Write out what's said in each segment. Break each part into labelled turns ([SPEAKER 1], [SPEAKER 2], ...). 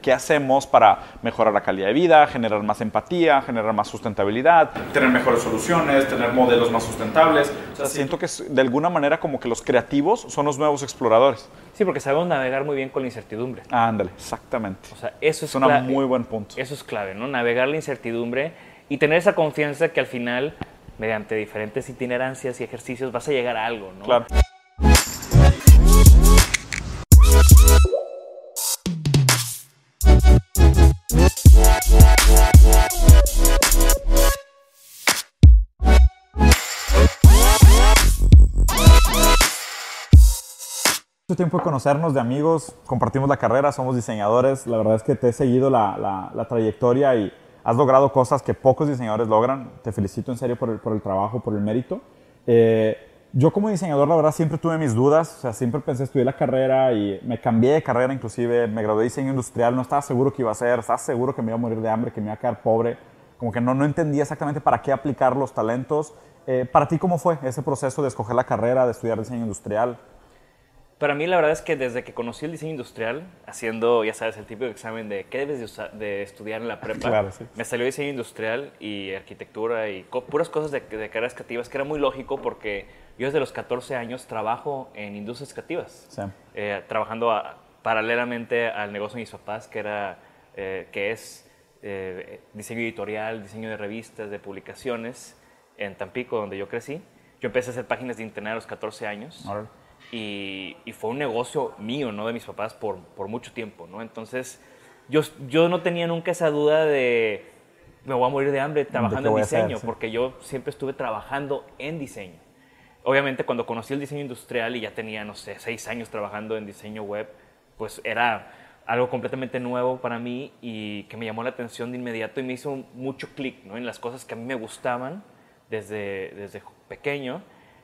[SPEAKER 1] ¿Qué hacemos para mejorar la calidad de vida, generar más empatía, generar más sustentabilidad, tener mejores soluciones, tener modelos más sustentables? O sea, siento que de alguna manera como que los creativos son los nuevos exploradores.
[SPEAKER 2] Sí, porque sabemos navegar muy bien con la incertidumbre.
[SPEAKER 1] ándale, exactamente.
[SPEAKER 2] O sea, eso es,
[SPEAKER 1] es un muy buen punto.
[SPEAKER 2] Eso es clave, ¿no? Navegar la incertidumbre y tener esa confianza que al final, mediante diferentes itinerancias y ejercicios, vas a llegar a algo, ¿no?
[SPEAKER 1] Claro. Tiempo de conocernos, de amigos, compartimos la carrera, somos diseñadores. La verdad es que te he seguido la, la, trayectoria y has logrado cosas que pocos diseñadores logran. Te felicito en serio por el, por el trabajo, por el mérito. Eh, yo como diseñador, la verdad, siempre tuve mis dudas. O sea, siempre pensé estudiar la carrera y me cambié de carrera inclusive. Me gradué de diseño industrial, no estaba seguro que iba a ser, estaba seguro que me iba a morir de hambre, que me iba a quedar pobre. Como que no, no entendía exactamente para qué aplicar los talentos. Eh, ¿Para ti cómo fue ese proceso de escoger la carrera, de estudiar diseño industrial?
[SPEAKER 2] Para mí la verdad es que desde que conocí el diseño industrial, haciendo, ya sabes, el de examen de qué debes de, estudiar en la prepa, me salió diseño industrial y arquitectura y puras cosas de, de, carreras creativas, que era muy lógico porque yo desde los 14 años trabajo en industrias creativas, eh, trabajando paralelamente al negocio de mis papás, que, era, eh, que es eh, diseño editorial, diseño de revistas, de publicaciones, en Tampico, donde yo crecí. Yo empecé a hacer páginas de internet a los 14 años. Y, fue un negocio mío, no de mis papás, por, por mucho tiempo, ¿no? Entonces, yo, yo no tenía nunca esa duda de me voy a morir de hambre trabajando en diseño, porque yo siempre estuve trabajando en diseño. Obviamente, cuando conocí el diseño industrial y ya tenía, no sé, seis años trabajando en diseño web, pues era algo completamente nuevo para mí y que me llamó la atención de inmediato y me hizo mucho clic ¿no? en las cosas que a mí me gustaban desde, desde pequeño.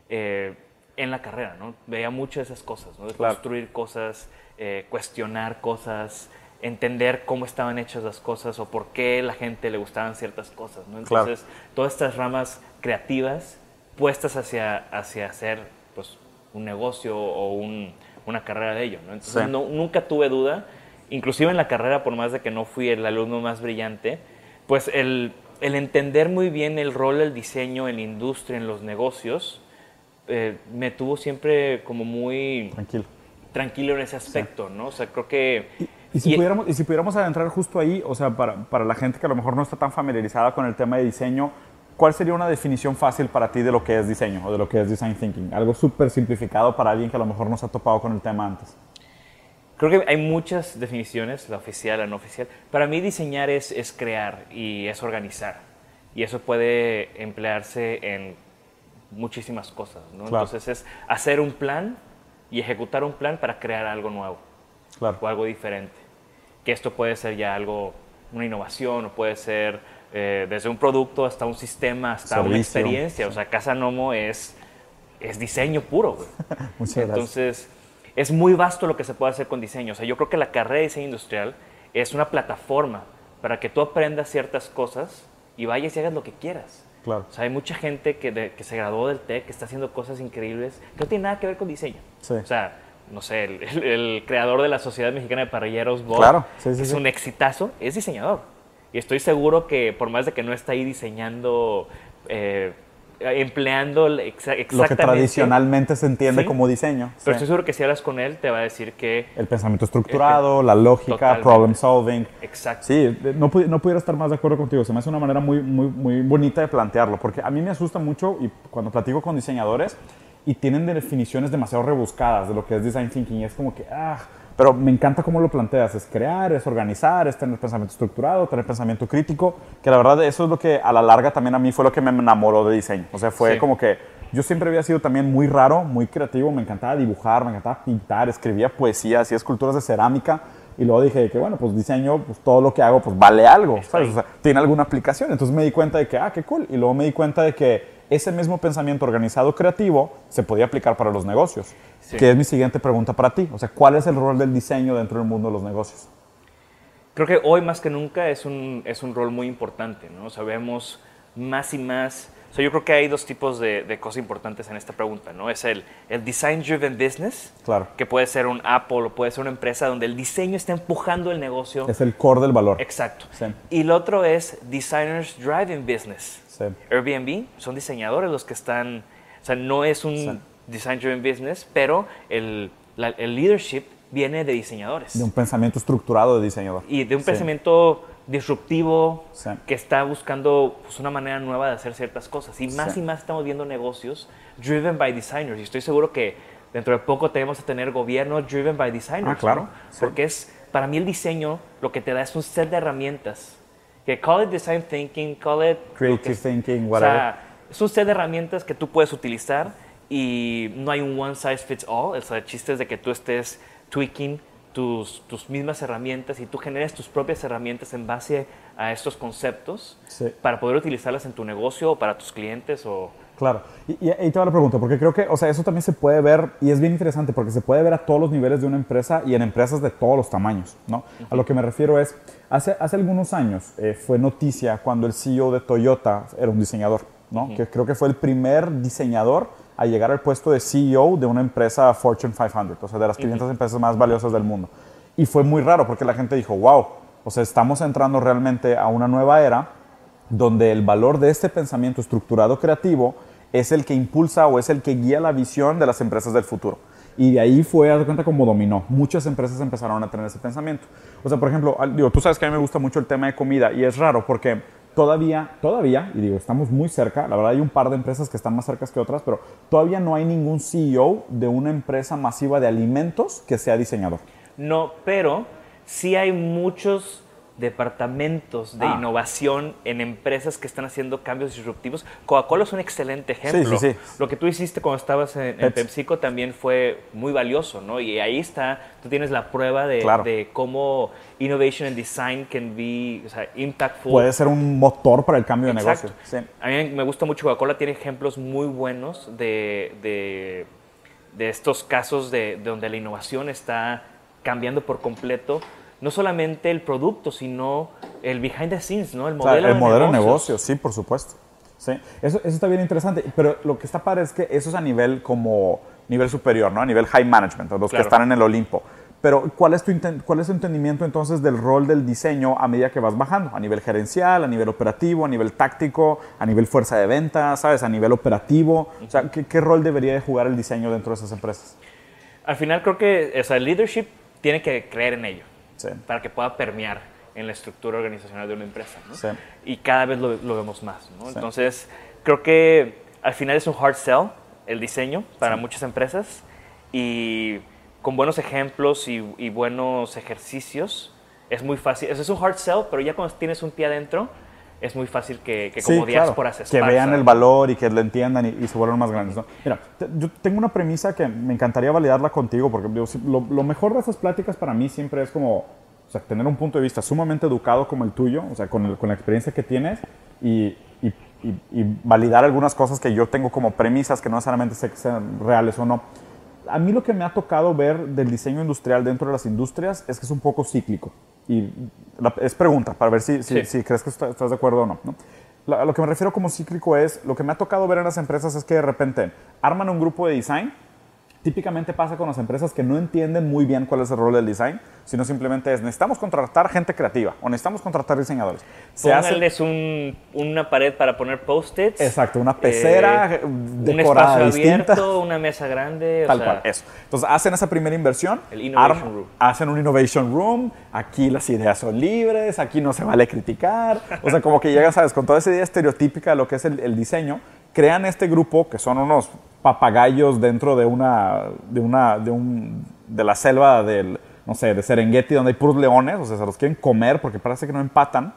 [SPEAKER 2] Eh, en la carrera, ¿no? Veía mucho de esas cosas, ¿no? De construir cosas, eh, cuestionar cosas, entender cómo estaban hechas las cosas o por qué la gente le gustaban ciertas cosas, ¿no? Entonces, todas estas ramas creativas puestas hacia, hacia hacer, pues, un negocio o una carrera de ello, ¿no? Entonces, nunca tuve duda, inclusive en la carrera, por más de que no fui el alumno más brillante, pues el, el entender muy bien el rol del diseño en la industria, en los negocios, eh, me tuvo siempre como muy...
[SPEAKER 1] Tranquilo.
[SPEAKER 2] Tranquilo en ese aspecto, ¿no? O sea, creo que...
[SPEAKER 1] Y, si, pudiéramos, y si pudiéramos adentrar justo ahí, o sea, para, para la gente que a lo mejor no está tan familiarizada con el tema de diseño, ¿cuál sería una definición fácil para ti de lo que es diseño o de lo que es design thinking? Algo súper simplificado para alguien que a lo mejor no se ha topado con el tema antes.
[SPEAKER 2] Creo que hay muchas definiciones, la oficial, la no oficial. Para mí diseñar es, es crear y es organizar. Y eso puede emplearse en muchísimas cosas. ¿no? Entonces es hacer un plan y ejecutar un plan para crear algo nuevo
[SPEAKER 1] claro.
[SPEAKER 2] o algo diferente. Que esto puede ser ya algo, una innovación o puede ser eh, desde un producto hasta un sistema, hasta una experiencia. O sea, Casa Nomo es, es diseño puro.
[SPEAKER 1] Muchas
[SPEAKER 2] Entonces es muy vasto lo que se puede hacer con diseño. O sea, yo creo que la carrera de diseño industrial es una plataforma para que tú aprendas ciertas cosas y vayas y hagas lo que quieras.
[SPEAKER 1] O
[SPEAKER 2] sea, hay mucha gente que, que, se graduó del TEC, que está haciendo cosas increíbles, que no tiene nada que ver con diseño. O sea, no sé, el, creador de la Sociedad Mexicana de Parrilleros, Bob,
[SPEAKER 1] claro.
[SPEAKER 2] es un exitazo, es diseñador. Y estoy seguro que por más de que no está ahí diseñando eh, empleando exactamente...
[SPEAKER 1] Lo que tradicionalmente se entiende como diseño.
[SPEAKER 2] Pero estoy seguro que si hablas con él te va a decir que...
[SPEAKER 1] El pensamiento estructurado, la lógica, problem solving.
[SPEAKER 2] Exacto.
[SPEAKER 1] Sí, no, no, pudiera estar más de acuerdo contigo. Se me hace una manera muy, muy, muy bonita de plantearlo, porque a mí me asusta mucho y cuando platico con diseñadores y tienen definiciones demasiado rebuscadas de lo que es design thinking, y es como que... Ah, pero me encanta cómo lo planteas, es crear, es organizar, es tener pensamiento estructurado, tener pensamiento crítico, que la verdad eso es lo que a la larga también a mí fue lo que me enamoró de diseño. O sea, fue como que yo siempre había sido también muy raro, muy creativo, me encantaba dibujar, me encantaba pintar, escribía poesía, hacía esculturas de cerámica. Y luego dije que, bueno, pues diseño, pues todo lo que hago, pues vale algo, ¿sabes? O sea, tiene alguna aplicación. Entonces me di cuenta de que, ah, qué cool. Y luego me di cuenta de que ese mismo pensamiento organizado creativo se podía aplicar para los negocios. Que es mi siguiente pregunta para ti. O sea, ¿cuál es el rol del diseño dentro del mundo de los negocios?
[SPEAKER 2] Creo que hoy más que nunca es un, es un rol muy importante, ¿no? Sabemos más y más yo creo que hay dos tipos de, cosas importantes en esta pregunta, ¿no? Es el, el design-driven business,
[SPEAKER 1] claro.
[SPEAKER 2] que puede ser un Apple o puede ser una empresa donde el diseño está empujando el negocio.
[SPEAKER 1] Es el core del valor.
[SPEAKER 2] Exacto. Y el otro es designers driving business. Airbnb son diseñadores los que están, o sea, no es un design-driven business, pero el, el leadership viene de diseñadores.
[SPEAKER 1] De un pensamiento estructurado de diseñador.
[SPEAKER 2] Y de un pensamiento disruptivo, que está buscando pues, una manera nueva de hacer ciertas cosas. Y más y más estamos viendo negocios driven by designers. Y estoy seguro que dentro de poco tenemos que tener gobierno driven by designers.
[SPEAKER 1] Ah, claro.
[SPEAKER 2] Porque es, para mí el diseño lo que te da es un set de herramientas. Que call it design thinking, call it...
[SPEAKER 1] Creative thinking, whatever. O sea,
[SPEAKER 2] es un set de herramientas que tú puedes utilizar y no hay un one size fits all. O sea, el chiste es de que tú estés tweaking tus, tus, mismas herramientas y tú generes tus propias herramientas en base a estos conceptos para poder utilizarlas en tu negocio o para tus clientes o...
[SPEAKER 1] Claro, y, ahí te va la pregunta, porque creo que, o sea, eso también se puede ver, y es bien interesante, porque se puede ver a todos los niveles de una empresa y en empresas de todos los tamaños, ¿no? A lo que me refiero es, hace, hace algunos años eh, fue noticia cuando el CEO de Toyota era un diseñador, ¿no? Que creo que fue el primer diseñador a llegar al puesto de CEO de una empresa Fortune 500, o sea, de las 500 empresas más valiosas del mundo. Y fue muy raro porque la gente dijo, wow, o sea, estamos entrando realmente a una nueva era donde el valor de este pensamiento estructurado creativo es el que impulsa o es el que guía la visión de las empresas del futuro. Y de ahí fue, a cuenta, como dominó. Muchas empresas empezaron a tener ese pensamiento. O sea, por ejemplo, digo, tú sabes que a mí me gusta mucho el tema de comida y es raro porque todavía, todavía, y digo, estamos muy cerca, la verdad hay un par de empresas que están más cercas que otras, pero todavía no hay ningún CEO de una empresa masiva de alimentos que sea diseñador.
[SPEAKER 2] No, pero sí hay muchos departamentos de ah. innovación en empresas que están haciendo cambios disruptivos. Coca-Cola es un excelente ejemplo.
[SPEAKER 1] Sí, sí,
[SPEAKER 2] Lo que tú hiciste cuando estabas en, PepsiCo también fue muy valioso, ¿no? Y ahí está, tú tienes la prueba de, de cómo innovation and design can be o sea, impactful.
[SPEAKER 1] Puede ser un motor para el cambio de negocio.
[SPEAKER 2] A mí me gusta mucho Coca-Cola, tiene ejemplos muy buenos de, de, de estos casos de donde la innovación está cambiando por completo no solamente el producto, sino el behind the scenes, ¿no?
[SPEAKER 1] El modelo, el modelo de negocio, sí, por supuesto. Sí, eso, eso está bien interesante, pero lo que está padre es que eso es a nivel como nivel superior, ¿no? A nivel high management, los que están en el Olimpo. Pero ¿cuál es, tu ¿cuál es tu entendimiento entonces del rol del diseño a medida que vas bajando? A nivel gerencial, a nivel operativo, a nivel táctico, a nivel fuerza de venta, ¿sabes? A nivel operativo. O sea, ¿qué, qué rol debería de jugar el diseño dentro de esas empresas?
[SPEAKER 2] Al final creo que o sea, el leadership tiene que creer en ello para que pueda permear en la estructura organizacional de una empresa. Y cada vez lo, vemos más. Entonces, creo que al final es un hard sell el diseño para muchas empresas y con buenos ejemplos y, buenos ejercicios es muy fácil. Eso es un hard sell, pero ya cuando tienes un pie adentro, es muy fácil que, que como diáspora se
[SPEAKER 1] Que vean el valor y que lo entiendan y, se vuelvan más grandes. Mira, yo tengo una premisa que me encantaría validarla contigo, porque lo, lo, mejor de esas pláticas para mí siempre es como o sea, tener un punto de vista sumamente educado como el tuyo, o sea, con, con la experiencia que tienes y, y, y, validar algunas cosas que yo tengo como premisas que no necesariamente sé que sean reales o no. A mí lo que me ha tocado ver del diseño industrial dentro de las industrias es que es un poco cíclico. Y es pregunta, para ver si, si, crees que estás de acuerdo o no. ¿no? a lo que me refiero como cíclico es, lo que me ha tocado ver en las empresas es que de repente arman un grupo de design típicamente pasa con las empresas que no entienden muy bien cuál es el rol del design, sino simplemente es necesitamos contratar gente creativa o necesitamos contratar diseñadores.
[SPEAKER 2] Se Pónganles un, una pared para poner post-its.
[SPEAKER 1] Exacto, una pecera eh, decorada un espacio abierto,
[SPEAKER 2] una mesa grande.
[SPEAKER 1] Tal cual, eso. Entonces hacen esa primera inversión.
[SPEAKER 2] El Innovation Room.
[SPEAKER 1] Hacen un Innovation Room. Aquí las ideas son libres, aquí no se vale criticar. O sea, como que llegan, ¿sabes? Con toda esa idea estereotípica de lo que es el, el diseño, crean este grupo que son unos papagayos dentro de una, de una, de un, de la selva del, no sé, de Serengeti, donde hay puros leones, o sea, se los quieren comer porque parece que no empatan.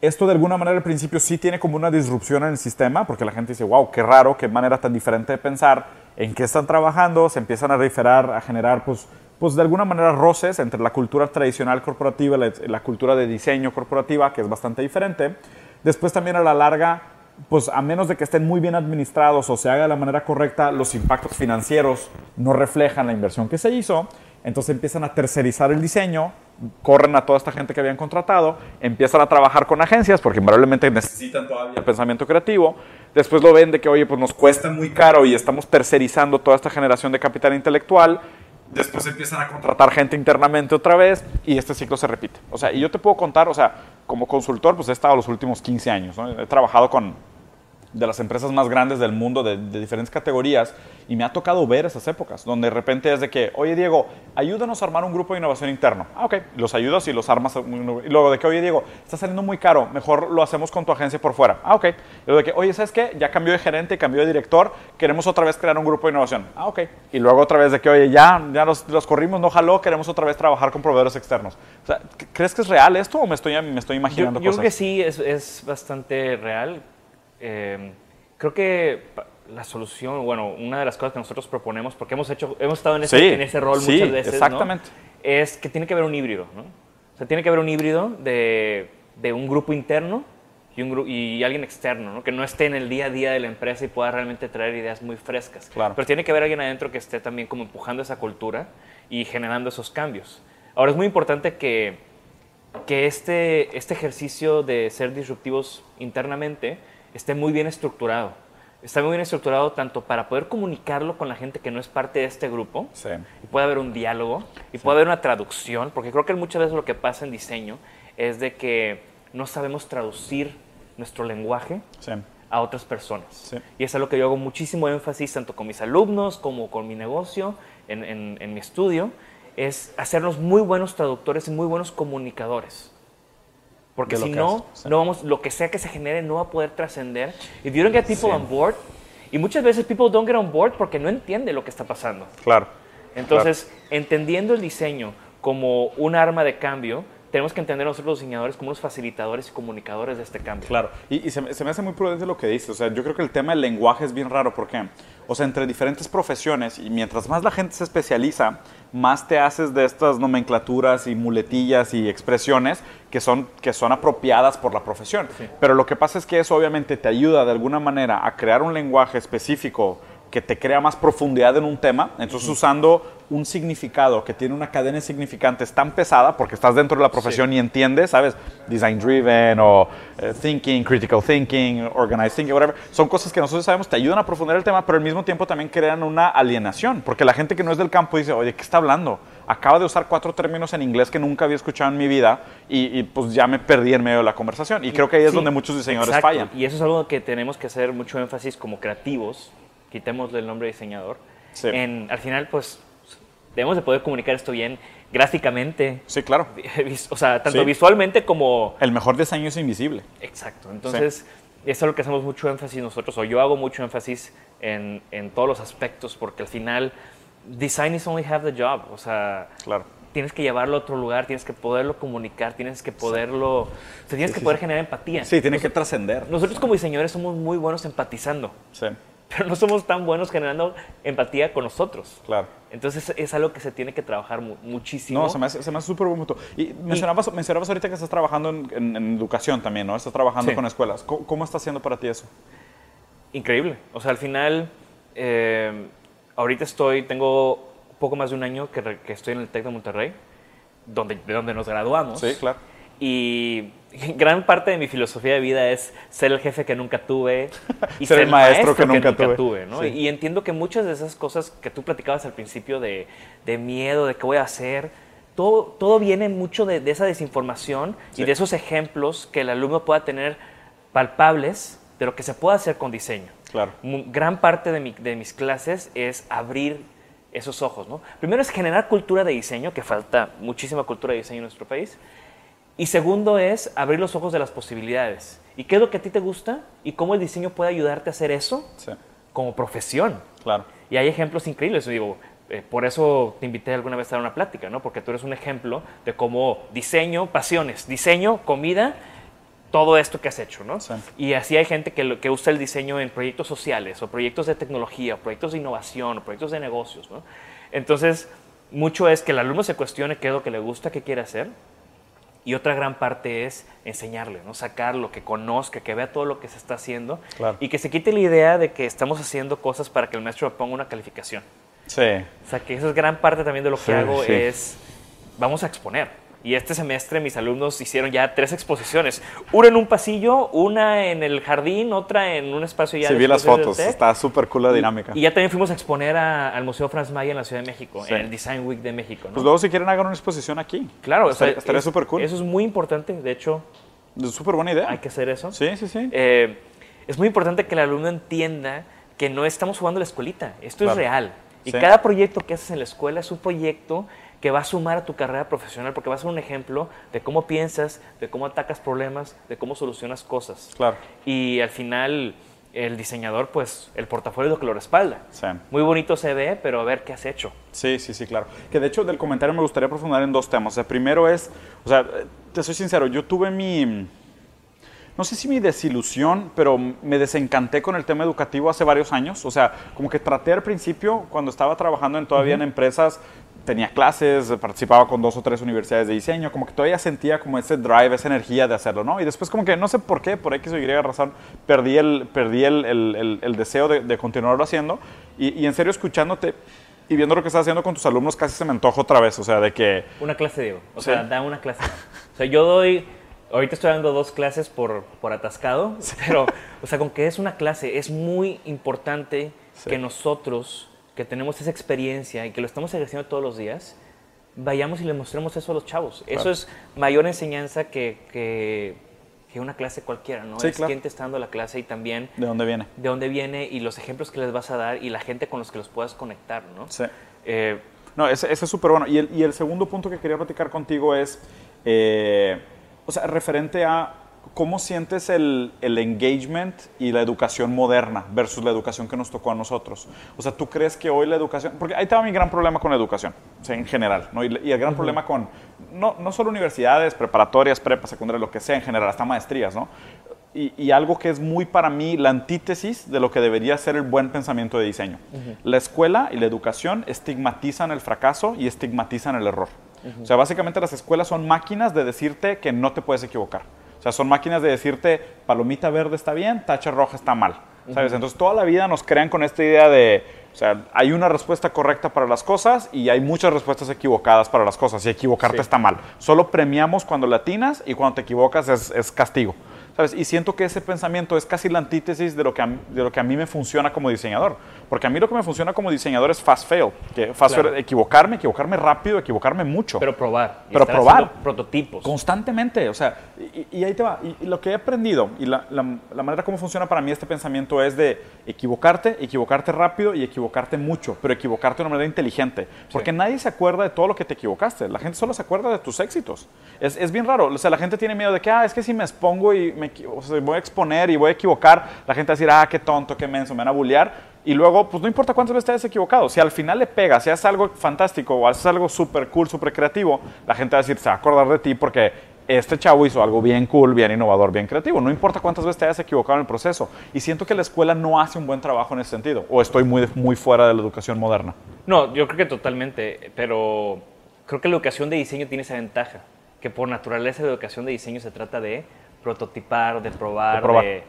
[SPEAKER 1] Esto de alguna manera al principio sí tiene como una disrupción en el sistema, porque la gente dice, wow, qué raro, qué manera tan diferente de pensar, en qué están trabajando, se empiezan a referar, a generar, pues, pues de alguna manera roces entre la cultura tradicional corporativa y la cultura de diseño corporativa, que es bastante diferente. Después también a la larga pues a menos de que estén muy bien administrados o se haga de la manera correcta, los impactos financieros no reflejan la inversión que se hizo. Entonces empiezan a tercerizar el diseño, corren a toda esta gente que habían contratado, empiezan a trabajar con agencias porque probablemente necesitan todavía pensamiento creativo. Después lo ven de que, oye, pues nos cuesta muy caro y estamos tercerizando toda esta generación de capital intelectual. Después empiezan a contratar gente internamente otra vez y este ciclo se repite. O sea, y yo te puedo contar, o sea, como consultor, pues he estado los últimos 15 años. He trabajado con de las empresas más grandes del mundo de, diferentes categorías y me ha tocado ver esas épocas donde de repente es de que, oye Diego, ayúdanos a armar un grupo de innovación interno. Ah, ok, los ayudas y los armas. Y luego de que, oye Diego, está saliendo muy caro, mejor lo hacemos con tu agencia por fuera. Ah, ok. Y luego de que, oye, ¿sabes qué? Ya cambió de gerente, cambió de director, queremos otra vez crear un grupo de innovación. Ah, ok. Y luego otra vez de que, oye, ya, ya los, los corrimos, no jaló, queremos otra vez trabajar con proveedores externos. O sea, ¿crees que es real esto o me estoy, me estoy imaginando
[SPEAKER 2] yo, yo creo que sí, es, es bastante real Em, creo que la solución, bueno, una de las cosas que nosotros proponemos, porque hemos hecho, hemos estado en ese, en ese rol muchas veces, exactamente. es que tiene que haber un híbrido, ¿no? O sea, tiene que haber un híbrido de, de un grupo interno y, un, y alguien externo, ¿no? que no esté en el día a día de la empresa y pueda realmente traer ideas muy frescas.
[SPEAKER 1] Claro.
[SPEAKER 2] Pero tiene que haber alguien adentro que esté también como empujando esa cultura y generando esos cambios. Ahora, es muy importante que, que este, este ejercicio de ser disruptivos internamente esté muy bien estructurado. Está muy bien estructurado tanto para poder comunicarlo con la gente que no es parte de este grupo, y puede haber un diálogo, y puede haber una traducción, porque creo que muchas veces lo que pasa en diseño es de que no sabemos traducir nuestro lenguaje a otras personas. Y es lo que yo hago muchísimo énfasis tanto con mis alumnos como con mi negocio, en, en mi estudio, es hacernos muy buenos traductores y muy buenos comunicadores. Porque si no, no vamos, lo que sea que se genere no va a poder trascender. If you don't get people on board, y muchas veces people don't get on board porque no entiende lo que está pasando.
[SPEAKER 1] Claro.
[SPEAKER 2] Entonces, entendiendo el diseño como un arma de cambio, tenemos que entender nosotros los diseñadores como unos facilitadores y comunicadores de este cambio.
[SPEAKER 1] Claro, y, se, me hace muy prudente lo que dices. O sea, yo creo que el tema del lenguaje es bien raro. porque, O sea, entre diferentes profesiones, y mientras más la gente se especializa, más te haces de estas nomenclaturas y muletillas y expresiones que son, que son apropiadas por la profesión. Pero lo que pasa es que eso obviamente te ayuda de alguna manera a crear un lenguaje específico que te crea más profundidad en un tema. Entonces, usando un significado que tiene una cadena de significantes tan pesada, porque estás dentro de la profesión y entiendes, ¿sabes? Design driven o eh, thinking, critical thinking, organized thinking, whatever. Son cosas que nosotros sabemos, te ayudan a profundizar el tema, pero al mismo tiempo también crean una alienación, porque la gente que no es del campo dice, oye, ¿qué está hablando? Acaba de usar cuatro términos en inglés que nunca había escuchado en mi vida y, pues ya me perdí en medio de la conversación. Y creo que ahí es donde muchos diseñadores fallan.
[SPEAKER 2] Y eso es algo que tenemos que hacer mucho énfasis como creativos quitémosle el nombre de diseñador. En, al final, pues, debemos de poder comunicar esto bien gráficamente.
[SPEAKER 1] Sí, claro.
[SPEAKER 2] O sea, tanto visualmente como...
[SPEAKER 1] El mejor diseño es invisible.
[SPEAKER 2] Exacto. Entonces, eso es lo que hacemos mucho énfasis nosotros, o yo hago mucho énfasis en, en todos los aspectos, porque al final, design is only half the job. O sea,
[SPEAKER 1] claro
[SPEAKER 2] tienes que llevarlo a otro lugar, tienes que poderlo comunicar, tienes que poderlo, o sea, tienes que poder generar empatía.
[SPEAKER 1] Sí, tiene que trascender.
[SPEAKER 2] Nosotros como diseñadores somos muy buenos empatizando.
[SPEAKER 1] Sí
[SPEAKER 2] pero no somos tan buenos generando empatía con nosotros.
[SPEAKER 1] Claro.
[SPEAKER 2] Entonces es algo que se tiene que trabajar muchísimo.
[SPEAKER 1] No, se me hace súper bonito. Y mencionabas, mencionabas ahorita que estás trabajando en, educación también, ¿no? Estás trabajando con escuelas. ¿Cómo, está haciendo para ti eso?
[SPEAKER 2] Increíble. O sea, al final, eh, ahorita estoy, tengo poco más de un año que, que estoy en el TEC de Monterrey, donde, de donde nos graduamos.
[SPEAKER 1] Sí, claro.
[SPEAKER 2] Y gran parte de mi filosofía de vida es ser el jefe que nunca tuve
[SPEAKER 1] y ser, el maestro, que, nunca, tuve.
[SPEAKER 2] Y, entiendo que muchas de esas cosas que tú platicabas al principio de, miedo, de qué voy a hacer, todo, todo viene mucho de, esa desinformación y de esos ejemplos que el alumno pueda tener palpables de lo que se puede hacer con diseño.
[SPEAKER 1] Claro.
[SPEAKER 2] Gran parte de, de mis clases es abrir esos ojos. ¿no? Primero es generar cultura de diseño, que falta muchísima cultura de diseño en nuestro país. Y segundo es abrir los ojos de las posibilidades. ¿Y qué es lo que a ti te gusta? ¿Y cómo el diseño puede ayudarte a hacer eso como profesión?
[SPEAKER 1] Claro.
[SPEAKER 2] Y hay ejemplos increíbles. Digo, eh, por eso te invité alguna vez a dar una plática, ¿no? Porque tú eres un ejemplo de cómo diseño, pasiones, diseño, comida, todo esto que has hecho, ¿no? Y así hay gente que, que usa el diseño en proyectos sociales, o proyectos de tecnología, o proyectos de innovación, o proyectos de negocios, ¿no? Entonces, mucho es que el alumno se cuestione qué es lo que le gusta, qué quiere hacer, y otra gran parte es enseñarle, ¿no? sacarlo, que conozca, que vea todo lo que se está haciendo y que se quite la idea de que estamos haciendo cosas para que el maestro ponga una calificación.
[SPEAKER 1] Sí.
[SPEAKER 2] O sea, que eso es gran parte también de lo que hago es, vamos a exponer. Y este semestre mis alumnos hicieron ya tres exposiciones. Una en un pasillo, una en el jardín, otra en un espacio ya...
[SPEAKER 1] Sí, vi las fotos, está súper cool la dinámica.
[SPEAKER 2] Y, ya también fuimos a exponer al Museo Franz Mayer en la Ciudad de México, en el Design Week de México.
[SPEAKER 1] Pues luego si quieren hagan una exposición aquí.
[SPEAKER 2] Claro,
[SPEAKER 1] estaría súper cool.
[SPEAKER 2] Eso es muy importante, de hecho...
[SPEAKER 1] Es súper buena idea.
[SPEAKER 2] Hay que hacer eso.
[SPEAKER 1] Sí, sí, sí.
[SPEAKER 2] Eh, es muy importante que el alumno entienda que no estamos jugando la escuelita, esto es real. Y cada proyecto que haces en la escuela es un proyecto que va a sumar a tu carrera profesional porque va a ser un ejemplo de cómo piensas, de cómo atacas problemas, de cómo solucionas cosas.
[SPEAKER 1] Claro.
[SPEAKER 2] Y al final el diseñador, pues el portafolio es lo que lo respalda.
[SPEAKER 1] Sí.
[SPEAKER 2] Muy bonito se ve, pero a ver qué has hecho.
[SPEAKER 1] Sí, sí, sí, claro. Que de hecho del comentario me gustaría profundizar en dos temas. El primero es, o sea, te soy sincero, yo tuve mi no sé si mi desilusión, pero me desencanté con el tema educativo hace varios años. O sea, como que traté al principio, cuando estaba trabajando en, todavía en empresas, tenía clases, participaba con dos o tres universidades de diseño, como que todavía sentía como ese drive, esa energía de hacerlo, ¿no? Y después como que no sé por qué, por X o Y razón, perdí el, perdí el, el, el, deseo de, de, continuarlo haciendo. Y, y, en serio, escuchándote y viendo lo que estás haciendo con tus alumnos, casi se me antoja otra vez, o sea, de que...
[SPEAKER 2] Una clase, digo. O sea, da una clase. O sea, yo doy Ahorita estoy dando dos clases por, por atascado, pero, o sea, con que es una clase, es muy importante que nosotros, que tenemos esa experiencia y que lo estamos ejerciendo todos los días, vayamos y le mostremos eso a los chavos. Eso es mayor enseñanza que, que, una clase cualquiera, ¿no?
[SPEAKER 1] Sí,
[SPEAKER 2] es quién te está dando la clase y también...
[SPEAKER 1] ¿De dónde viene?
[SPEAKER 2] De dónde viene y los ejemplos que les vas a dar y la gente con los que los puedas conectar, ¿no?
[SPEAKER 1] Sí. Eh, no, ese, es súper bueno. Y el, y el, segundo punto que quería platicar contigo es... Eh, o sea, referente a cómo sientes el, el, engagement y la educación moderna versus la educación que nos tocó a nosotros. O sea, ¿tú crees que hoy la educación, porque ahí estaba mi gran problema con la educación, o sea, en general, ¿no? y, el gran problema con, no, no, solo universidades, preparatorias, prepa, secundaria, lo que sea en general, hasta maestrías, ¿no? Y, y, algo que es muy para mí la antítesis de lo que debería ser el buen pensamiento de diseño. La escuela y la educación estigmatizan el fracaso y estigmatizan el error. O sea, básicamente las escuelas son máquinas de decirte que no te puedes equivocar. O sea, son máquinas de decirte palomita verde está bien, tacha roja está mal. ¿Sabes? Entonces toda la vida nos crean con esta idea de, o sea, hay una respuesta correcta para las cosas y hay muchas respuestas equivocadas para las cosas y equivocarte está mal. Solo premiamos cuando latinas y cuando te equivocas es, es castigo. Y siento que ese pensamiento es casi la antítesis de lo, que a, de lo que a mí me funciona como diseñador. Porque a mí lo que me funciona como diseñador es fast fail. Que fast fail, equivocarme, equivocarme rápido, equivocarme mucho.
[SPEAKER 2] Pero probar.
[SPEAKER 1] Pero probar.
[SPEAKER 2] Prototipos.
[SPEAKER 1] Constantemente. O sea, y, ahí te va. Y, lo que he aprendido y la, la, manera como funciona para mí este pensamiento es de equivocarte, equivocarte rápido y equivocarte mucho. Pero equivocarte de una manera inteligente. Porque nadie se acuerda de todo lo que te equivocaste. La gente solo se acuerda de tus éxitos. Es, es bien raro. O sea, la gente tiene miedo de que, ah, es que si me expongo y me o sea, voy a exponer y voy a equivocar, la gente va a decir, ah, qué tonto, qué menso, me van a bullear. Y luego, pues no importa cuántas veces te hayas equivocado, si al final le pegas, si haces algo fantástico o haces algo súper cool, súper creativo, la gente va a decir, se va a acordar de ti porque este chavo hizo algo bien cool, bien innovador, bien creativo. No importa cuántas veces te hayas equivocado en el proceso. Y siento que la escuela no hace un buen trabajo en ese sentido. O estoy muy, muy fuera de la educación moderna.
[SPEAKER 2] No, yo creo que totalmente. Pero creo que la educación de diseño tiene esa ventaja. Que por naturaleza la educación de diseño se trata de prototipar, de probar, de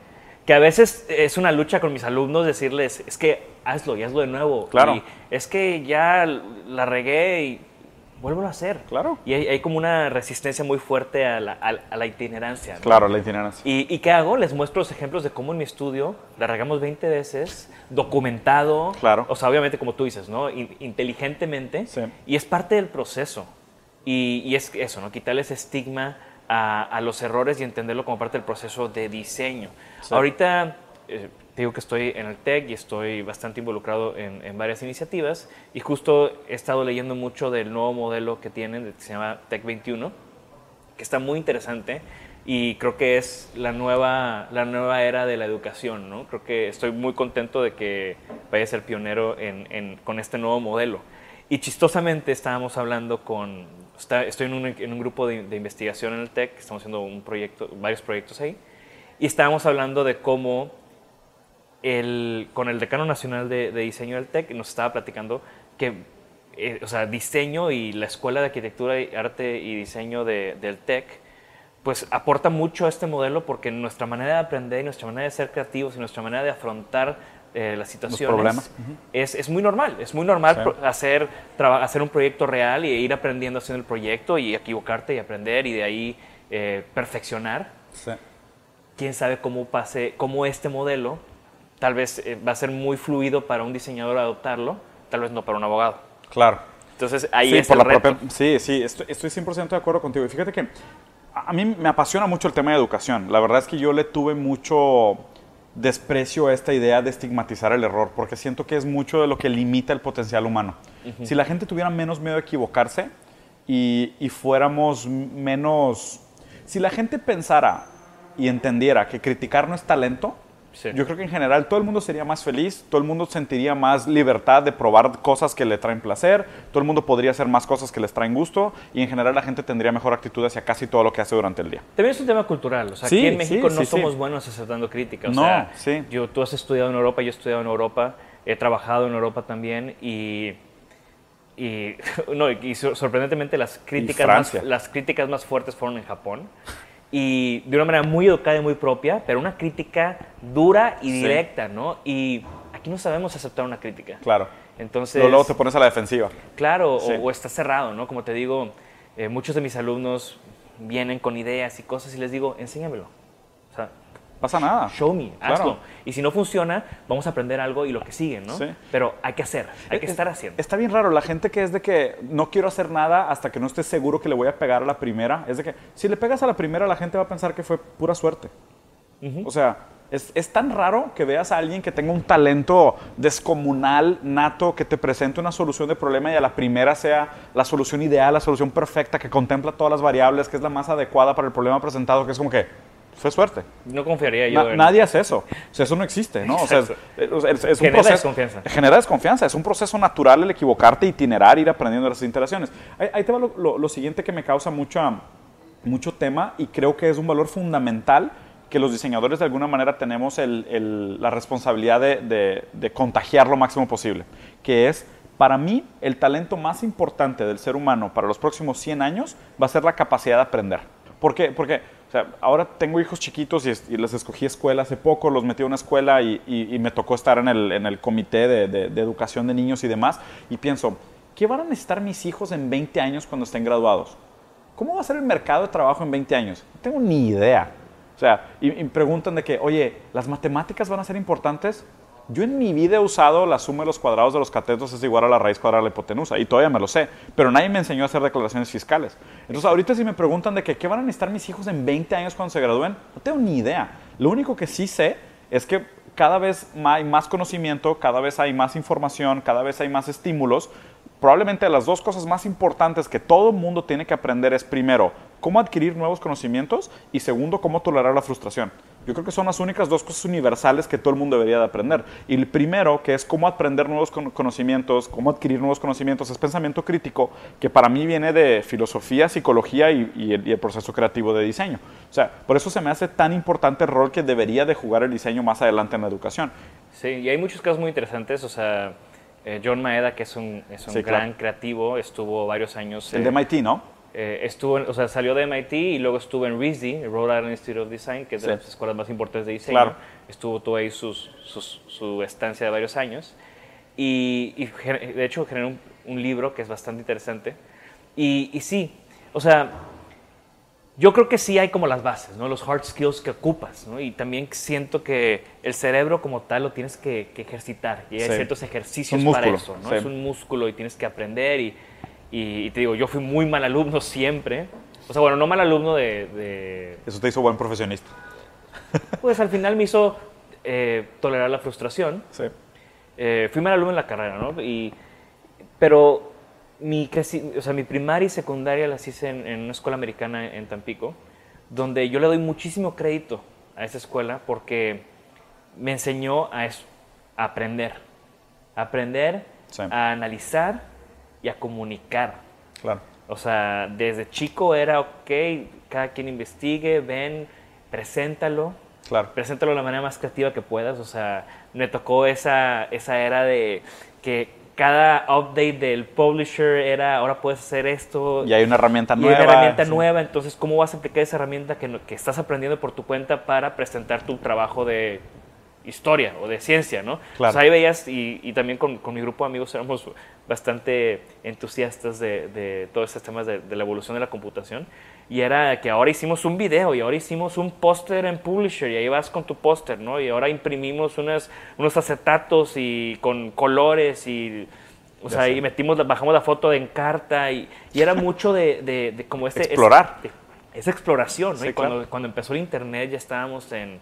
[SPEAKER 2] que a veces es una lucha con mis alumnos decirles, es que hazlo y hazlo de nuevo.
[SPEAKER 1] Claro.
[SPEAKER 2] Y es que ya la regué y vuelvo a hacer.
[SPEAKER 1] Claro.
[SPEAKER 2] Y hay, como una resistencia muy fuerte a la, a, la itinerancia.
[SPEAKER 1] Claro, la itinerancia.
[SPEAKER 2] ¿Y, ¿Y, qué hago? Les muestro los ejemplos de cómo en mi estudio la regamos 20 veces, documentado.
[SPEAKER 1] Claro.
[SPEAKER 2] O sea, obviamente como tú dices, ¿no? inteligentemente.
[SPEAKER 1] Sí.
[SPEAKER 2] Y es parte del proceso. Y, y es eso, ¿no? Quitarle ese estigma a, los errores y entenderlo como parte del proceso de diseño. Ahorita eh, digo que estoy en el TEC y estoy bastante involucrado en, varias iniciativas y justo he estado leyendo mucho del nuevo modelo que tienen, que se llama TEC 21, que está muy interesante y creo que es la nueva, la nueva era de la educación. ¿no? Creo que estoy muy contento de que vaya a ser pionero con este nuevo modelo. Y chistosamente estábamos hablando con estoy en un, en un grupo de, investigación en el TEC, estamos haciendo un proyecto, varios proyectos ahí, y estábamos hablando de cómo el, con el decano nacional de, diseño del TEC nos estaba platicando que, eh, o sea, diseño y la Escuela de Arquitectura, Arte y Diseño del TEC, pues aporta mucho a este modelo porque nuestra manera de aprender y nuestra manera de ser creativos y nuestra manera de afrontar eh, las situaciones. problemas. es, es, muy normal, es muy normal hacer, hacer un proyecto real y ir aprendiendo haciendo el proyecto y equivocarte y aprender y de ahí eh, perfeccionar. Sí. Quién sabe cómo pase, cómo este modelo tal vez eh, va a ser muy fluido para un diseñador adoptarlo, tal vez no para un abogado.
[SPEAKER 1] Claro.
[SPEAKER 2] Entonces ahí es el reto.
[SPEAKER 1] sí, sí, estoy, estoy 100% de acuerdo contigo. Y fíjate que a mí me apasiona mucho el tema de educación. La verdad es que yo le tuve mucho desprecio a esta idea de estigmatizar el error, porque siento que es mucho de lo que limita el potencial humano. Si la gente tuviera menos miedo de equivocarse y, y fuéramos menos... Si la gente pensara y entendiera que criticar no es talento, yo creo que en general todo el mundo sería más feliz, todo el mundo sentiría más libertad de probar cosas que le traen placer, todo el mundo podría hacer más cosas que les traen gusto y en general la gente tendría mejor actitud hacia casi todo lo que hace durante el día.
[SPEAKER 2] También es un tema cultural, o sea, aquí en México no somos buenos aceptando críticas. No, sí. Yo, tú has estudiado en Europa, yo he estudiado en Europa, he trabajado en Europa también y y, no, y sorprendentemente las críticas, más, las críticas más fuertes fueron en Japón y de una manera muy educada y muy propia, pero una crítica dura y directa, ¿no? Y aquí no sabemos aceptar una crítica.
[SPEAKER 1] Claro. Entonces... Luego te pones a la defensiva.
[SPEAKER 2] Claro, o, está cerrado, ¿no? Como te digo, eh, muchos de mis alumnos vienen con ideas y cosas y les digo, enséñamelo. O sea,
[SPEAKER 1] pasa nada.
[SPEAKER 2] Show me, hazlo. Y si no funciona, vamos a aprender algo y lo que sigue, ¿no? Sí. Pero hay que hacer, hay que estar haciendo.
[SPEAKER 1] Está bien raro, la gente que es de que no quiero hacer nada hasta que no esté seguro que le voy a pegar a la primera, es de que si le pegas a la primera, la gente va a pensar que fue pura suerte. O sea, es, es, tan raro que veas a alguien que tenga un talento descomunal, nato, que te presente una solución de problema y a la primera sea la solución ideal, la solución perfecta, que contempla todas las variables, que es la más adecuada para el problema presentado, que es como que fue suerte.
[SPEAKER 2] No confiaría yo.
[SPEAKER 1] Nadie hace eso. O sea, eso no existe, ¿no? O sea, es,
[SPEAKER 2] es, un proceso. Desconfianza.
[SPEAKER 1] Genera desconfianza. Es un proceso natural el equivocarte, itinerar, ir aprendiendo de las interacciones. Ahí, te va lo, siguiente que me causa mucho, mucho tema y creo que es un valor fundamental que los diseñadores de alguna manera tenemos la responsabilidad de, de contagiar lo máximo posible, que es para mí, el talento más importante del ser humano para los próximos 100 años va a ser la capacidad de aprender. ¿Por qué? Porque o sea, ahora tengo hijos chiquitos y, les escogí escuela hace poco, los metí a una escuela y, me tocó estar en el, comité de, educación de niños y demás. Y pienso, ¿qué van a necesitar mis hijos en 20 años cuando estén graduados? ¿Cómo va a ser el mercado de trabajo en 20 años? No tengo ni idea. O sea, y, y preguntan de que, oye, ¿las matemáticas van a ser importantes? Yo en mi vida he usado la suma de los cuadrados de los catetos es igual a la raíz cuadrada de la hipotenusa y todavía me lo sé, pero nadie me enseñó a hacer declaraciones fiscales. Entonces ahorita si me preguntan de que, qué van a necesitar mis hijos en 20 años cuando se gradúen, no tengo ni idea. Lo único que sí sé es que cada vez hay más conocimiento, cada vez hay más información, cada vez hay más estímulos. Probablemente las dos cosas más importantes que todo mundo tiene que aprender es primero, cómo adquirir nuevos conocimientos y segundo, cómo tolerar la frustración. Yo creo que son las únicas dos cosas universales que todo el mundo debería de aprender. Y el primero, que es cómo aprender nuevos conocimientos, cómo adquirir nuevos conocimientos, es pensamiento crítico, que para mí viene de filosofía, psicología y, el, proceso creativo de diseño. O sea, por eso se me hace tan importante el rol que debería de jugar el diseño más adelante en la educación.
[SPEAKER 2] Sí, y hay muchos casos muy interesantes, o sea, eh, John Maeda, que es un, es un gran creativo, estuvo varios años...
[SPEAKER 1] El de MIT, ¿no?
[SPEAKER 2] Eh, estuvo, o sea, salió de MIT y luego estuvo en RISD, Rhode Island Institute of Design, que es de las escuelas más importantes de diseño. Claro. Estuvo todo ahí sus, su estancia de varios años. Y, de hecho generó un, libro que es bastante interesante. Y, y, sí, o sea, yo creo que sí hay como las bases, ¿no? Los hard skills que ocupas, ¿no? Y también siento que el cerebro como tal lo tienes que, ejercitar. Y hay ciertos ejercicios para eso, ¿no? Es un músculo y tienes que aprender y y, te digo, yo fui muy mal alumno siempre. O sea, bueno, no mal alumno de...
[SPEAKER 1] Eso te hizo buen profesionista.
[SPEAKER 2] Pues al final me hizo eh, tolerar la frustración. Sí. Eh, fui mal alumno en la carrera, ¿no? Y, pero mi, o sea, mi primaria y secundaria las hice en, una escuela americana en Tampico, donde yo le doy muchísimo crédito a esa escuela porque me enseñó a, aprender. A aprender, a analizar y a comunicar.
[SPEAKER 1] Claro.
[SPEAKER 2] O sea, desde chico era, ok, cada quien investigue, ven, preséntalo.
[SPEAKER 1] Claro.
[SPEAKER 2] Preséntalo de la manera más creativa que puedas. O sea, me tocó esa, esa era de que cada update del publisher era, ahora puedes hacer esto.
[SPEAKER 1] Y hay una herramienta nueva.
[SPEAKER 2] Hay una herramienta nueva, entonces, ¿cómo vas a aplicar esa herramienta que, que, estás aprendiendo por tu cuenta para presentar tu trabajo de historia o de ciencia, ¿no? Claro. ahí veías, y, también con, mi grupo de amigos éramos bastante entusiastas de, de todos estos temas de, la evolución de la computación. Y era que ahora hicimos un video y ahora hicimos un póster en Publisher y ahí vas con tu póster, ¿no? Y ahora imprimimos unas, unos acetatos y con colores y... O sea, y metimos, bajamos la foto en carta y, y era mucho de, de, como este...
[SPEAKER 1] Explorar.
[SPEAKER 2] esa exploración, ¿no? y cuando, cuando empezó el internet ya estábamos en,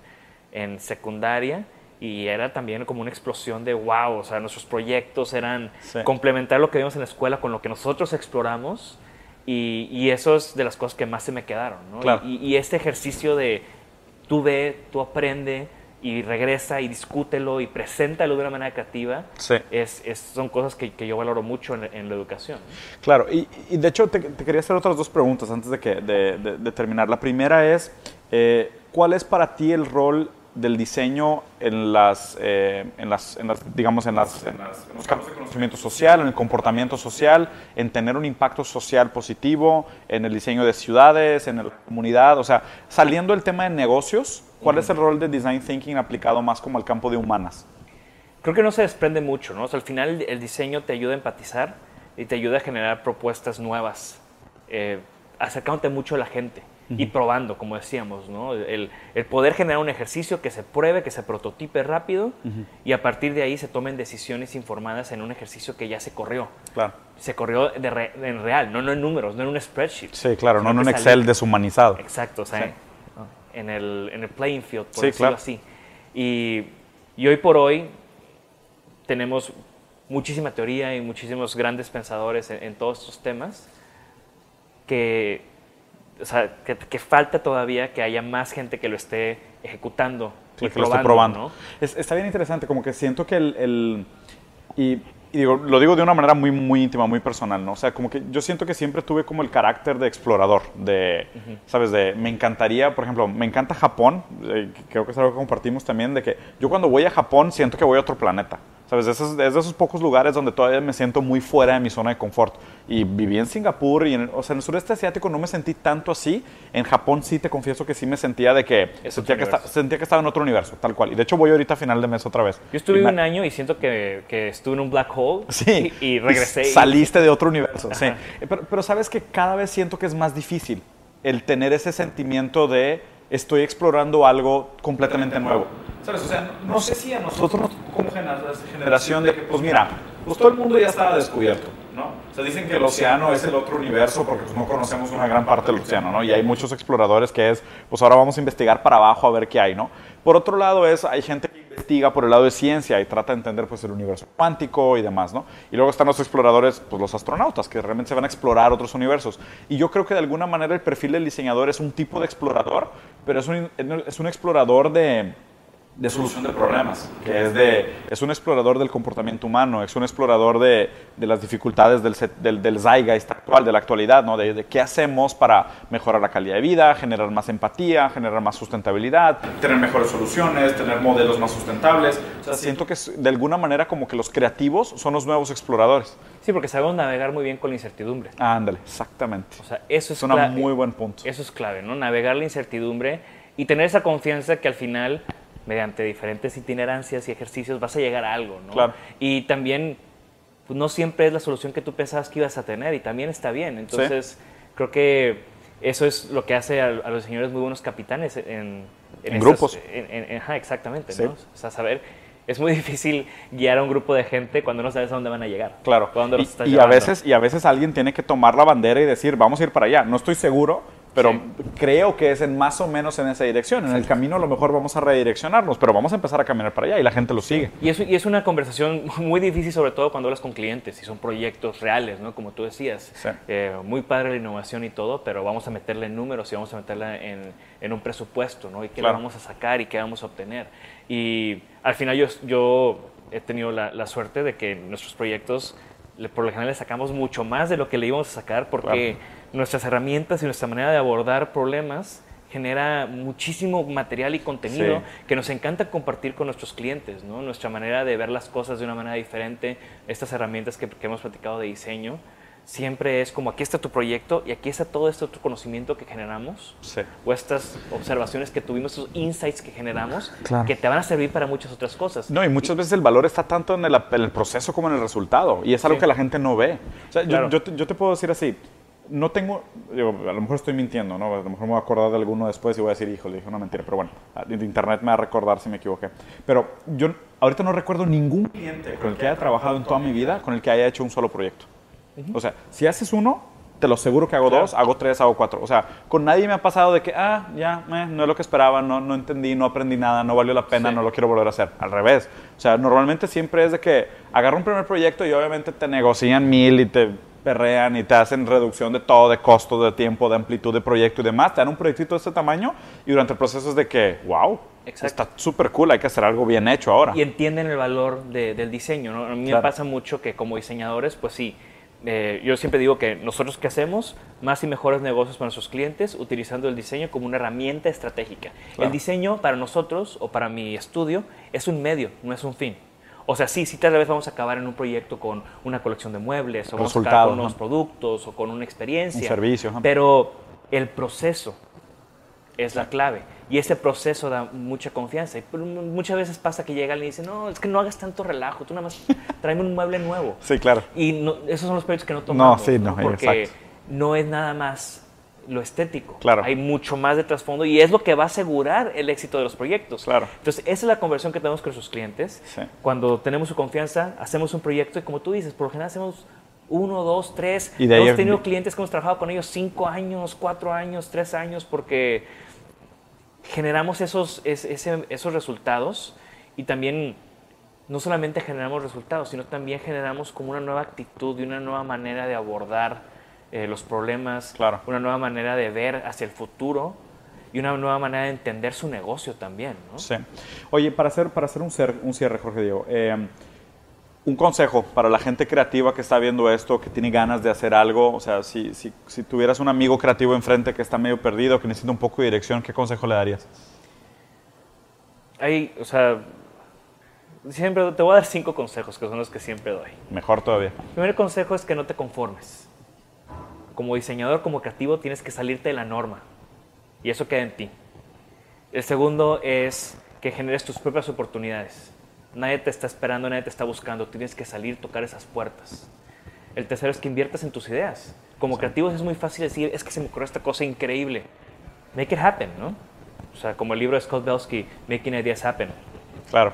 [SPEAKER 2] en secundaria y era también como una explosión de wow, o sea, nuestros proyectos eran complementar lo que vimos en la escuela con lo que nosotros exploramos y, y eso es de las cosas que más se me quedaron, ¿no? Y, este ejercicio de tú ve, tú aprende y regresa y discútelo y preséntalo de una manera creativa, es, son cosas que, que, yo valoro mucho en, la educación.
[SPEAKER 1] Claro, y, y de hecho te, quería hacer otras dos preguntas antes de, que, de, de, terminar. La primera es, eh, ¿cuál es para ti el rol del diseño en las, eh, en las, en las digamos, en, las, en, los campos de conocimiento social, en el comportamiento social, en tener un impacto social positivo, en el diseño de ciudades, en la comunidad, o sea, saliendo del tema de negocios, ¿cuál es el rol de design thinking aplicado más como al campo de humanas?
[SPEAKER 2] Creo que no se desprende mucho, ¿no? O sea, al final el diseño te ayuda a empatizar y te ayuda a generar propuestas nuevas, eh, acercándote mucho a la gente y probando, como decíamos, ¿no? El, el, poder generar un ejercicio que se pruebe, que se prototipe rápido y a partir de ahí se tomen decisiones informadas en un ejercicio que ya se corrió.
[SPEAKER 1] Claro.
[SPEAKER 2] Se corrió de en real, no, no en números, no en un spreadsheet.
[SPEAKER 1] Sí, claro, no en un Excel deshumanizado.
[SPEAKER 2] Exacto, o sea, en, el, en el playing field, por decirlo así. Y, y hoy por hoy tenemos muchísima teoría y muchísimos grandes pensadores en, en todos estos temas que o sea, que, falta todavía que haya más gente que lo esté ejecutando.
[SPEAKER 1] y que lo esté probando. está bien interesante, como que siento que el... y, digo, lo digo de una manera muy, muy íntima, muy personal, ¿no? O sea, como que yo siento que siempre tuve como el carácter de explorador, de, ¿sabes? De, me encantaría, por ejemplo, me encanta Japón, eh, creo que es algo que compartimos también, de que yo cuando voy a Japón siento que voy a otro planeta. ¿Sabes? Es de esos, pocos lugares donde todavía me siento muy fuera de mi zona de confort. Y viví en Singapur y en, o sea, en el sureste asiático no me sentí tanto así. En Japón sí te confieso que sí me sentía de que, sentía que, sentía que, estaba en otro universo, tal cual. Y de hecho voy ahorita a final de mes otra vez.
[SPEAKER 2] Yo estuve un año y siento que, que, estuve en un black hole
[SPEAKER 1] sí,
[SPEAKER 2] y, regresé.
[SPEAKER 1] saliste de otro universo, sí. Pero, pero sabes que cada vez siento que es más difícil el tener ese sentimiento de estoy explorando algo completamente nuevo. ¿Sabes? O sea, no sé si a nosotros generación de que, pues mira, pues todo el mundo ya estaba descubierto, ¿no? O sea, dicen que el océano es el otro universo porque pues, no conocemos una gran parte del océano, ¿no? Y hay muchos exploradores que es, pues ahora vamos a investigar para abajo a ver qué hay, ¿no? Por otro lado es, hay gente que investiga por el lado de ciencia y trata de entender pues el universo cuántico y demás, ¿no? Y luego están los exploradores, pues los astronautas, que realmente se van a explorar otros universos. Y yo creo que de alguna manera el perfil del diseñador es un tipo de explorador, pero es un, es un explorador de de solución de problemas, que es, de, es un explorador del comportamiento humano, es un explorador de, de las dificultades del, del, del, zeitgeist actual, de la actualidad, ¿no? De, de, qué hacemos para mejorar la calidad de vida, generar más empatía, generar más sustentabilidad, tener mejores soluciones, tener modelos más sustentables. O sea, siento que de alguna manera como que los creativos son los nuevos exploradores.
[SPEAKER 2] Sí, porque sabemos navegar muy bien con la incertidumbre.
[SPEAKER 1] Ah, ándale, exactamente.
[SPEAKER 2] O sea, eso es,
[SPEAKER 1] es un muy buen punto.
[SPEAKER 2] Eso es clave, ¿no? Navegar la incertidumbre y tener esa confianza que al final mediante diferentes itinerancias y ejercicios vas a llegar a algo, ¿no?
[SPEAKER 1] Claro.
[SPEAKER 2] Y también pues, no siempre es la solución que tú pensabas que ibas a tener y también está bien. Entonces, creo que eso es lo que hace a, los señores muy buenos capitanes en,
[SPEAKER 1] en, grupos.
[SPEAKER 2] ajá, exactamente, ¿no? O sea, saber es muy difícil guiar a un grupo de gente cuando no sabes a dónde van a llegar.
[SPEAKER 1] Claro. y, a veces, y a veces alguien tiene que tomar la bandera y decir, vamos a ir para allá. No estoy seguro, pero creo que es en más o menos en esa dirección. En el camino a lo mejor vamos a redireccionarnos, pero vamos a empezar a caminar para allá y la gente lo sigue.
[SPEAKER 2] Y es, y es una conversación muy difícil, sobre todo cuando hablas con clientes y son proyectos reales, ¿no? Como tú decías. Eh, muy padre la innovación y todo, pero vamos a meterle números y vamos a meterla en, en un presupuesto, ¿no? Y qué vamos a sacar y qué vamos a obtener. Y al final yo, yo he tenido la, la suerte de que nuestros proyectos, por lo general, le sacamos mucho más de lo que le íbamos a sacar porque nuestras herramientas y nuestra manera de abordar problemas genera muchísimo material y contenido que nos encanta compartir con nuestros clientes, ¿no? Nuestra manera de ver las cosas de una manera diferente, estas herramientas que, hemos platicado de diseño, siempre es como aquí está tu proyecto y aquí está todo este otro conocimiento que generamos
[SPEAKER 1] sí.
[SPEAKER 2] o estas observaciones que tuvimos, estos insights que generamos que te van a servir para muchas otras cosas.
[SPEAKER 1] No, y muchas veces el valor está tanto en el, proceso como en el resultado y es algo que la gente no ve. O sea, yo, yo, te, puedo decir así, no tengo, a lo mejor estoy mintiendo, ¿no? A lo mejor me voy a acordar de alguno después y voy a decir, hijo, le dije una mentira, pero bueno, internet me va a recordar si me equivoqué. Pero yo ahorita no recuerdo ningún cliente con el que haya trabajado en toda mi vida con el que haya hecho un solo proyecto. O sea, si haces uno, te lo aseguro que hago dos, hago tres, hago cuatro. O sea, con nadie me ha pasado de que, ah, ya, no es lo que esperaba, no, no entendí, no aprendí nada, no valió la pena, no lo quiero volver a hacer. Al revés. O sea, normalmente siempre es de que agarra un primer proyecto y obviamente te negocian mil y te perrean y te hacen reducción de todo, de costo, de tiempo, de amplitud de proyecto y demás. Te dan un proyectito de este tamaño y durante el proceso es de que, wow, está súper cool, hay que hacer algo bien hecho ahora.
[SPEAKER 2] Y entienden el valor del diseño, ¿no? A mí me pasa mucho que como diseñadores, pues sí, eh, yo siempre digo que nosotros que hacemos más y mejores negocios para nuestros clientes utilizando el diseño como una herramienta estratégica. El diseño para nosotros o para mi estudio es un medio, no es un fin. O sea, sí, sí, tal vez vamos a acabar en un proyecto con una colección de muebles, o vamos a acabar con unos productos, o con una experiencia. Un
[SPEAKER 1] servicio.
[SPEAKER 2] Pero el proceso es la clave. Y ese proceso da mucha confianza. Y muchas veces pasa que llega alguien y dice, no, es que no hagas tanto relajo, tú nada más tráeme un mueble nuevo.
[SPEAKER 1] Sí, claro.
[SPEAKER 2] Y esos son los proyectos que no tomamos.
[SPEAKER 1] No, sí, no,
[SPEAKER 2] Porque no es nada más lo estético.
[SPEAKER 1] Claro.
[SPEAKER 2] Hay mucho más de trasfondo y es lo que va a asegurar el éxito de los proyectos.
[SPEAKER 1] Claro.
[SPEAKER 2] Entonces, esa es la conversión que tenemos con nuestros clientes.
[SPEAKER 1] Sí.
[SPEAKER 2] Cuando tenemos su confianza, hacemos un proyecto y como tú dices, por lo general hacemos uno, dos, tres.
[SPEAKER 1] Y de
[SPEAKER 2] hemos tenido clientes que hemos trabajado con ellos cinco años, cuatro años, tres años, porque generamos esos, esos resultados y también no solamente generamos resultados, sino también generamos como una nueva actitud y una nueva manera de abordar eh, los problemas,
[SPEAKER 1] claro.
[SPEAKER 2] una nueva manera de ver hacia el futuro y una nueva manera de entender su negocio también. ¿no?
[SPEAKER 1] Sí. Oye, para hacer, para hacer un, un cierre, Jorge Diego, eh, un consejo para la gente creativa que está viendo esto, que tiene ganas de hacer algo, o sea, si, si, si, tuvieras un amigo creativo enfrente que está medio perdido, que necesita un poco de dirección, ¿qué consejo le darías?
[SPEAKER 2] Hay, o sea, siempre te voy a dar cinco consejos, que son los que siempre doy.
[SPEAKER 1] Mejor todavía.
[SPEAKER 2] El primer consejo es que no te conformes. Como diseñador, como creativo, tienes que salirte de la norma. Y eso queda en ti. El segundo es que generes tus propias oportunidades Nadie te está esperando, nadie te está buscando. Tienes que salir, tocar esas puertas. El tercero es que inviertas en tus ideas. Como creativos es muy fácil decir, es que se me ocurrió esta cosa increíble. Make it happen, ¿no? O sea, como el libro de Scott Belsky, Making Ideas Happen.
[SPEAKER 1] Claro.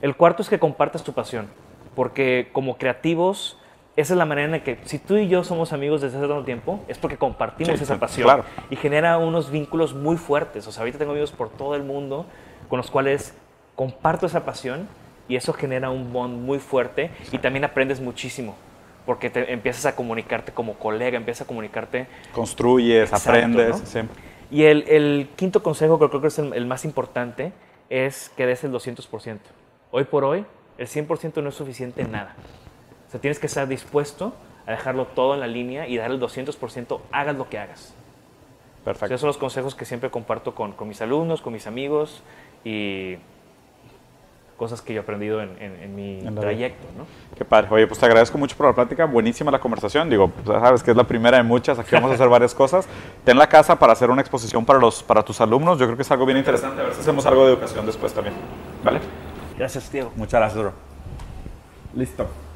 [SPEAKER 2] El cuarto es que compartas tu pasión. Porque como creativos, esa es la manera en la que, si tú y yo somos amigos desde hace tanto tiempo, es porque compartimos esa pasión.
[SPEAKER 1] Claro.
[SPEAKER 2] Y genera unos vínculos muy fuertes. O sea, ahorita tengo amigos por todo el mundo con los cuales comparto esa pasión y eso genera un bond muy fuerte y también aprendes muchísimo porque te empiezas a comunicarte como colega, empiezas a comunicarte.
[SPEAKER 1] Construyes, aprendes.
[SPEAKER 2] Y el, el, quinto consejo, que creo que es el, más importante, es que des el 200%. Hoy por hoy, el 100% no es suficiente en nada. O sea, tienes que estar dispuesto a dejarlo todo en la línea y dar el 200%, hagas lo que hagas.
[SPEAKER 1] Perfecto.
[SPEAKER 2] esos son los consejos que siempre comparto con, con mis alumnos, con mis amigos y cosas que yo he aprendido en, en, mi trayecto. ¿no?
[SPEAKER 1] Qué padre. Oye, pues te agradezco mucho por la plática. Buenísima la conversación. Digo, pues, sabes que es la primera de muchas. Aquí vamos a hacer varias cosas. Ten la casa para hacer una exposición para, los, para tus alumnos. Yo creo que es algo bien interesante. A ver si hacemos algo de educación después también. ¿Vale?
[SPEAKER 2] Gracias, Diego.
[SPEAKER 1] Muchas gracias, bro. Listo.